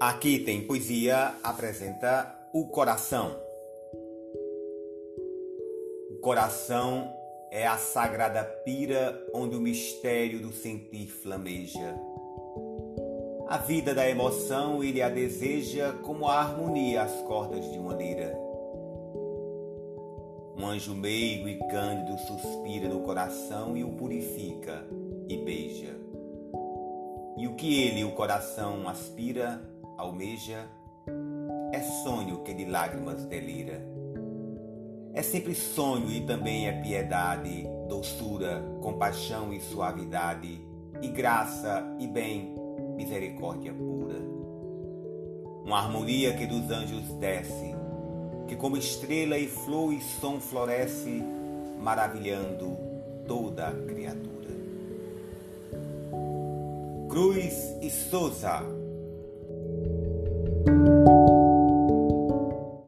Aqui tem poesia apresenta o coração. O coração é a sagrada pira onde o mistério do sentir flameja. A vida da emoção ele a deseja como a harmonia às cordas de uma lira. Um anjo meigo e cândido suspira no coração e o purifica e beija. E o que ele, o coração, aspira, almeja, é sonho que de lágrimas delira. É sempre sonho e também é piedade, doçura, compaixão e suavidade, e graça e bem, misericórdia pura. Uma harmonia que dos anjos desce, que como estrela e flor e som floresce, maravilhando toda a criatura. Cruz e Souza